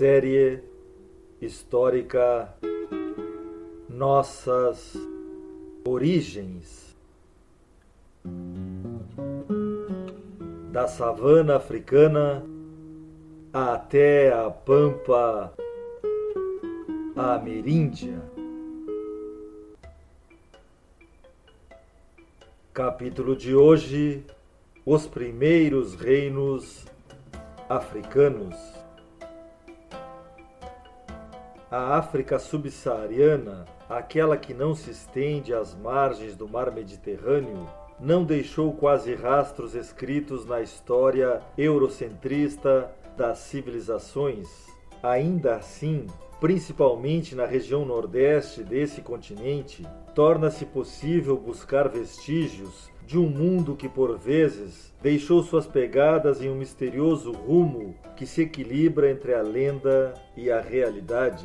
Série histórica Nossas Origens. Da savana africana até a pampa ameríndia. Capítulo de hoje: Os primeiros reinos africanos. A África subsaariana, aquela que não se estende às margens do mar Mediterrâneo, não deixou quase rastros escritos na história eurocentrista das civilizações. Ainda assim, principalmente na região nordeste desse continente, torna-se possível buscar vestígios de um mundo que por vezes deixou suas pegadas em um misterioso rumo que se equilibra entre a lenda e a realidade.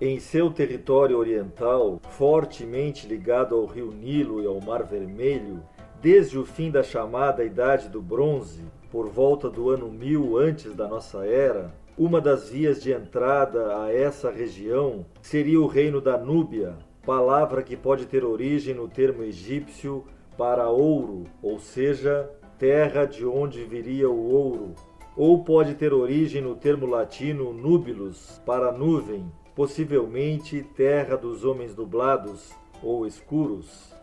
Em seu território oriental, fortemente ligado ao rio Nilo e ao Mar Vermelho, desde o fim da chamada Idade do Bronze, por volta do ano 1000 antes da nossa era, uma das vias de entrada a essa região seria o reino da Núbia, palavra que pode ter origem no termo egípcio para ouro, ou seja, terra de onde viria o ouro, ou pode ter origem no termo latino nubilus, para nuvem, possivelmente terra dos homens nublados ou escuros.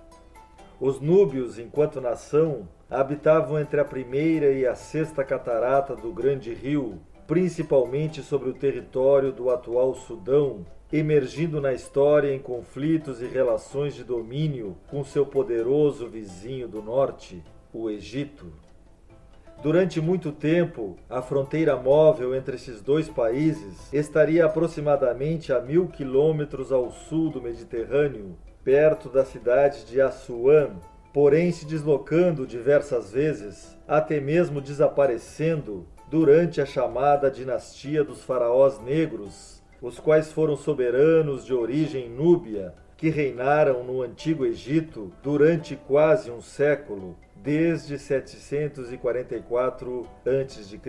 Os núbios, enquanto nação, habitavam entre a primeira e a sexta catarata do grande rio, principalmente sobre o território do atual Sudão, emergindo na história em conflitos e relações de domínio com seu poderoso vizinho do norte, o Egito. Durante muito tempo, a fronteira móvel entre esses dois países estaria aproximadamente a mil quilômetros ao sul do Mediterrâneo, perto da cidade de Assuã, porém se deslocando diversas vezes, até mesmo desaparecendo durante a chamada dinastia dos faraós negros, os quais foram soberanos de origem núbia, que reinaram no Antigo Egito durante quase um século, desde 744 a.C.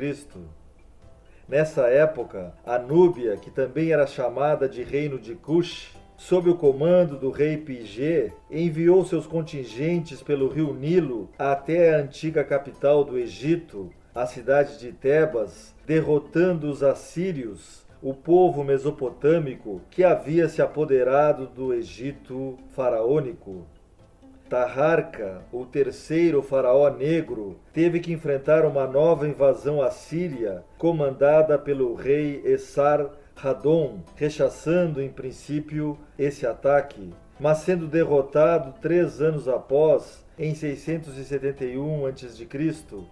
Nessa época, a Núbia, que também era chamada de Reino de Cush, sob o comando do rei Pigé, enviou seus contingentes pelo rio Nilo até a antiga capital do Egito, a cidade de Tebas, derrotando os assírios, o povo mesopotâmico que havia se apoderado do Egito faraônico. Taharka, o terceiro faraó negro, teve que enfrentar uma nova invasão assíria, comandada pelo rei Essar Radon, rechaçando em princípio esse ataque, mas sendo derrotado três anos após em 671 a.C.,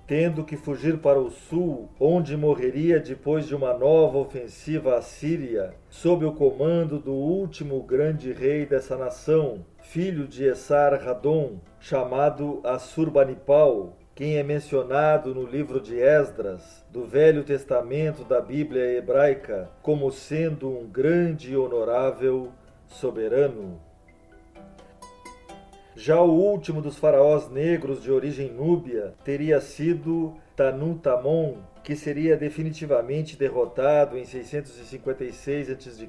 tendo que fugir para o sul, onde morreria depois de uma nova ofensiva assíria, sob o comando do último grande rei dessa nação, filho de Essar-Radon, chamado Assurbanipal, quem é mencionado no livro de Esdras, do Velho Testamento da Bíblia hebraica, como sendo um grande e honorável soberano. Já o último dos faraós negros de origem núbia teria sido Tanuntamon, que seria definitivamente derrotado em 656 a.C.,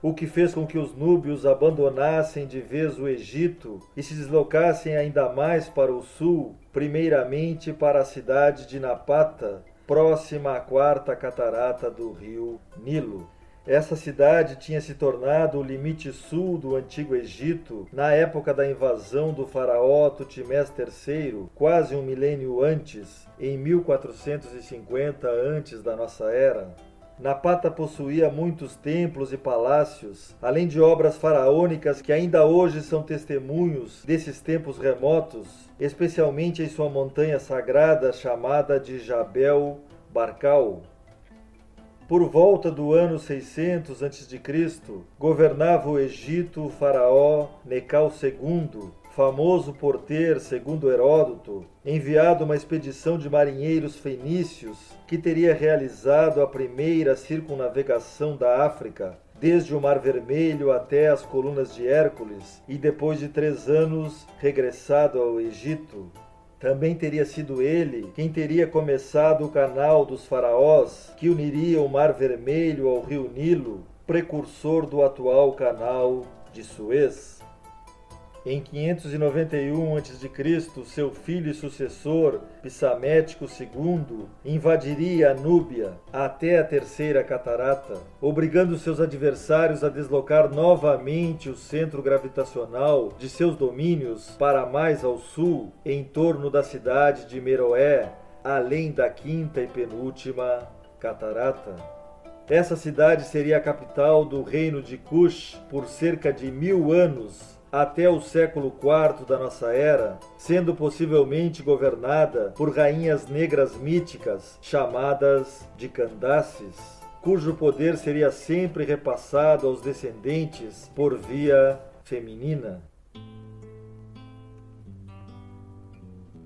o que fez com que os núbios abandonassem de vez o Egito e se deslocassem ainda mais para o sul, primeiramente para a cidade de Napata, próxima à quarta catarata do rio Nilo. Essa cidade tinha se tornado o limite sul do antigo Egito na época da invasão do faraó Tutmés III, quase um milênio antes, em 1450 antes da nossa era. Napata possuía muitos templos e palácios, além de obras faraônicas que ainda hoje são testemunhos desses tempos remotos, especialmente em sua montanha sagrada chamada de Jabel Barcal. Por volta do ano 600 a.C., governava o Egito o faraó Necau II, famoso por ter, segundo Heródoto, enviado uma expedição de marinheiros fenícios que teria realizado a primeira circunnavegação da África, desde o Mar Vermelho até as colunas de Hércules, e depois de três anos regressado ao Egito. Também teria sido ele quem teria começado o canal dos faraós, que uniria o Mar Vermelho ao rio Nilo, precursor do atual canal de Suez. Em 591 a.C., seu filho e sucessor, Psamético II, invadiria a Núbia até a terceira catarata, obrigando seus adversários a deslocar novamente o centro gravitacional de seus domínios para mais ao sul, em torno da cidade de Meroé, além da quinta e penúltima catarata. Essa cidade seria a capital do reino de Cush por cerca de mil anos até o século IV da nossa era, sendo possivelmente governada por rainhas negras míticas chamadas de Candaces, cujo poder seria sempre repassado aos descendentes por via feminina.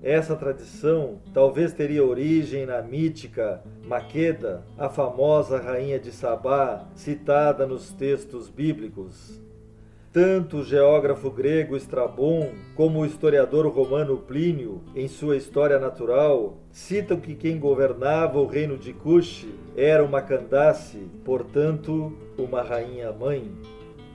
Essa tradição talvez teria origem na mítica Maqueda, a famosa rainha de Sabá, citada nos textos bíblicos. Tanto o geógrafo grego Estrabon como o historiador romano Plínio, em sua História Natural, citam que quem governava o reino de Cush era uma Candace, portanto, uma rainha-mãe.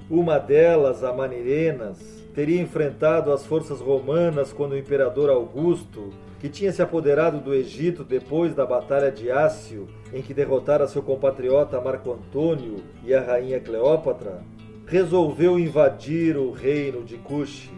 Uma delas, a Manirenas, teria enfrentado as forças romanas quando o imperador Augusto, que tinha se apoderado do Egito depois da Batalha de Ácio, em que derrotara seu compatriota Marco Antônio e a rainha Cleópatra, resolveu invadir o reino de Cush.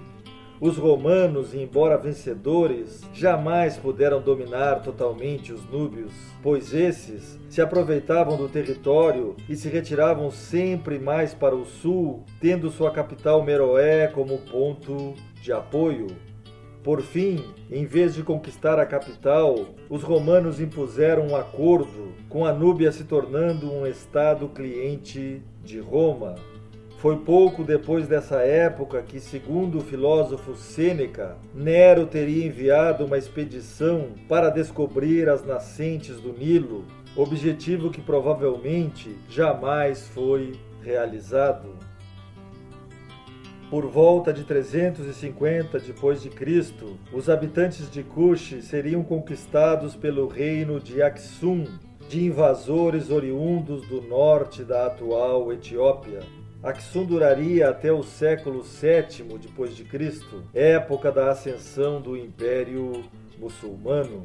Os romanos, embora vencedores, jamais puderam dominar totalmente os núbios, pois esses se aproveitavam do território e se retiravam sempre mais para o sul, tendo sua capital Meroé como ponto de apoio. Por fim, em vez de conquistar a capital, os romanos impuseram um acordo, com a Núbia se tornando um estado cliente de Roma. Foi pouco depois dessa época que, segundo o filósofo Sêneca, Nero teria enviado uma expedição para descobrir as nascentes do Nilo, objetivo que provavelmente jamais foi realizado. Por volta de 350 depois de Cristo, os habitantes de Cush seriam conquistados pelo reino de Aksum, de invasores oriundos do norte da atual Etiópia. Aksum duraria até o século VII depois de Cristo, época da ascensão do Império Muçulmano.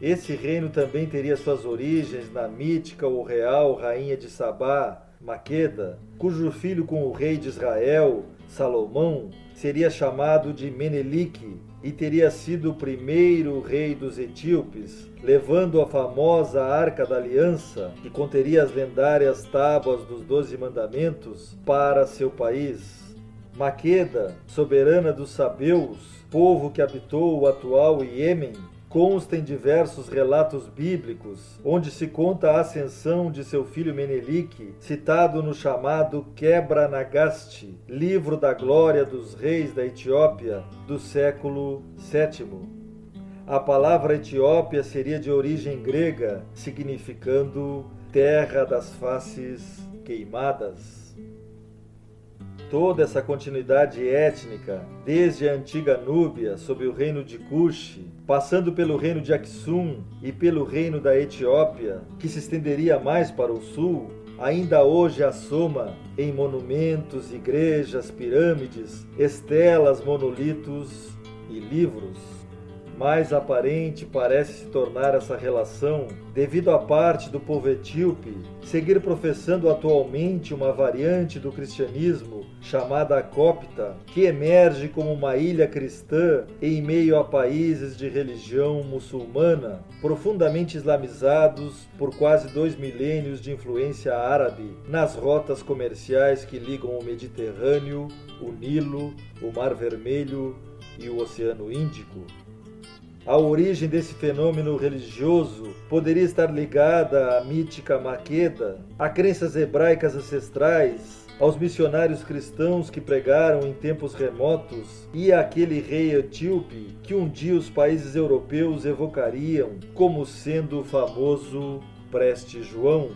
Esse reino também teria suas origens na mítica ou real rainha de Sabá, Maqueda, cujo filho com o rei de Israel, Salomão, seria chamado de Menelik e teria sido o primeiro rei dos etíopes, levando a famosa Arca da Aliança, que conteria as lendárias tábuas dos Doze Mandamentos, para seu país. Maqueda, soberana dos Sabeus, povo que habitou o atual Iêmen, consta em diversos relatos bíblicos, onde se conta a ascensão de seu filho Menelik, citado no chamado Quebra Nagaste, livro da glória dos reis da Etiópia do século VII. A palavra Etiópia seria de origem grega, significando terra das faces queimadas. Toda essa continuidade étnica, desde a antiga Núbia, sob o reino de Cush, passando pelo reino de Aksum e pelo reino da Etiópia, que se estenderia mais para o sul, ainda hoje assoma em monumentos, igrejas, pirâmides, estelas, monolitos e livros. mais aparente parece se tornar essa relação devido à parte do povo etíope seguir professando atualmente uma variante do cristianismo chamada copta, que emerge como uma ilha cristã em meio a países de religião muçulmana, profundamente islamizados por quase dois milênios de influência árabe nas rotas comerciais que ligam o Mediterrâneo, o Nilo, o Mar Vermelho e o Oceano Índico. A origem desse fenômeno religioso poderia estar ligada à mítica Maqueda, a crenças hebraicas ancestrais, aos missionários cristãos que pregaram em tempos remotos e àquele rei etíope que um dia os países europeus evocariam como sendo o famoso Preste João,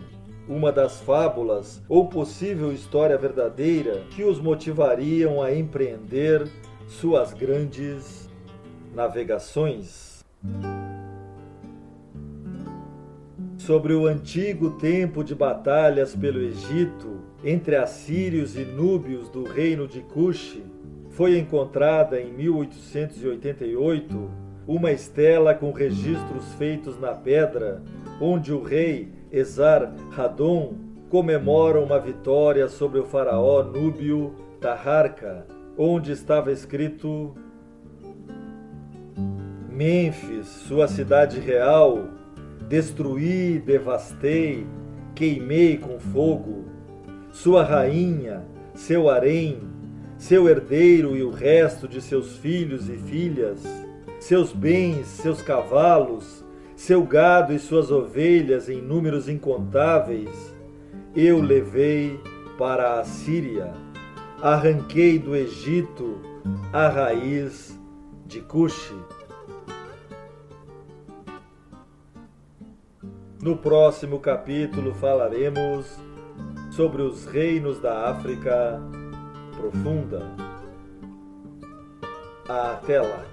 uma das fábulas ou possível história verdadeira que os motivariam a empreender suas grandes navegações. Sobre o antigo tempo de batalhas pelo Egito entre assírios e núbios do reino de Cush, foi encontrada em 1888 uma estela com registros feitos na pedra, onde o rei Esar Radon comemora uma vitória sobre o faraó núbio Taharka, onde estava escrito Mênfis, sua cidade real, destruí, devastei, queimei com fogo, sua rainha, seu harém, seu herdeiro e o resto de seus filhos e filhas, seus bens, seus cavalos, seu gado e suas ovelhas em números incontáveis, eu levei para a Síria, arranquei do Egito a raiz de Cuxi. No próximo capítulo falaremos sobre os reinos da África profunda. Até lá!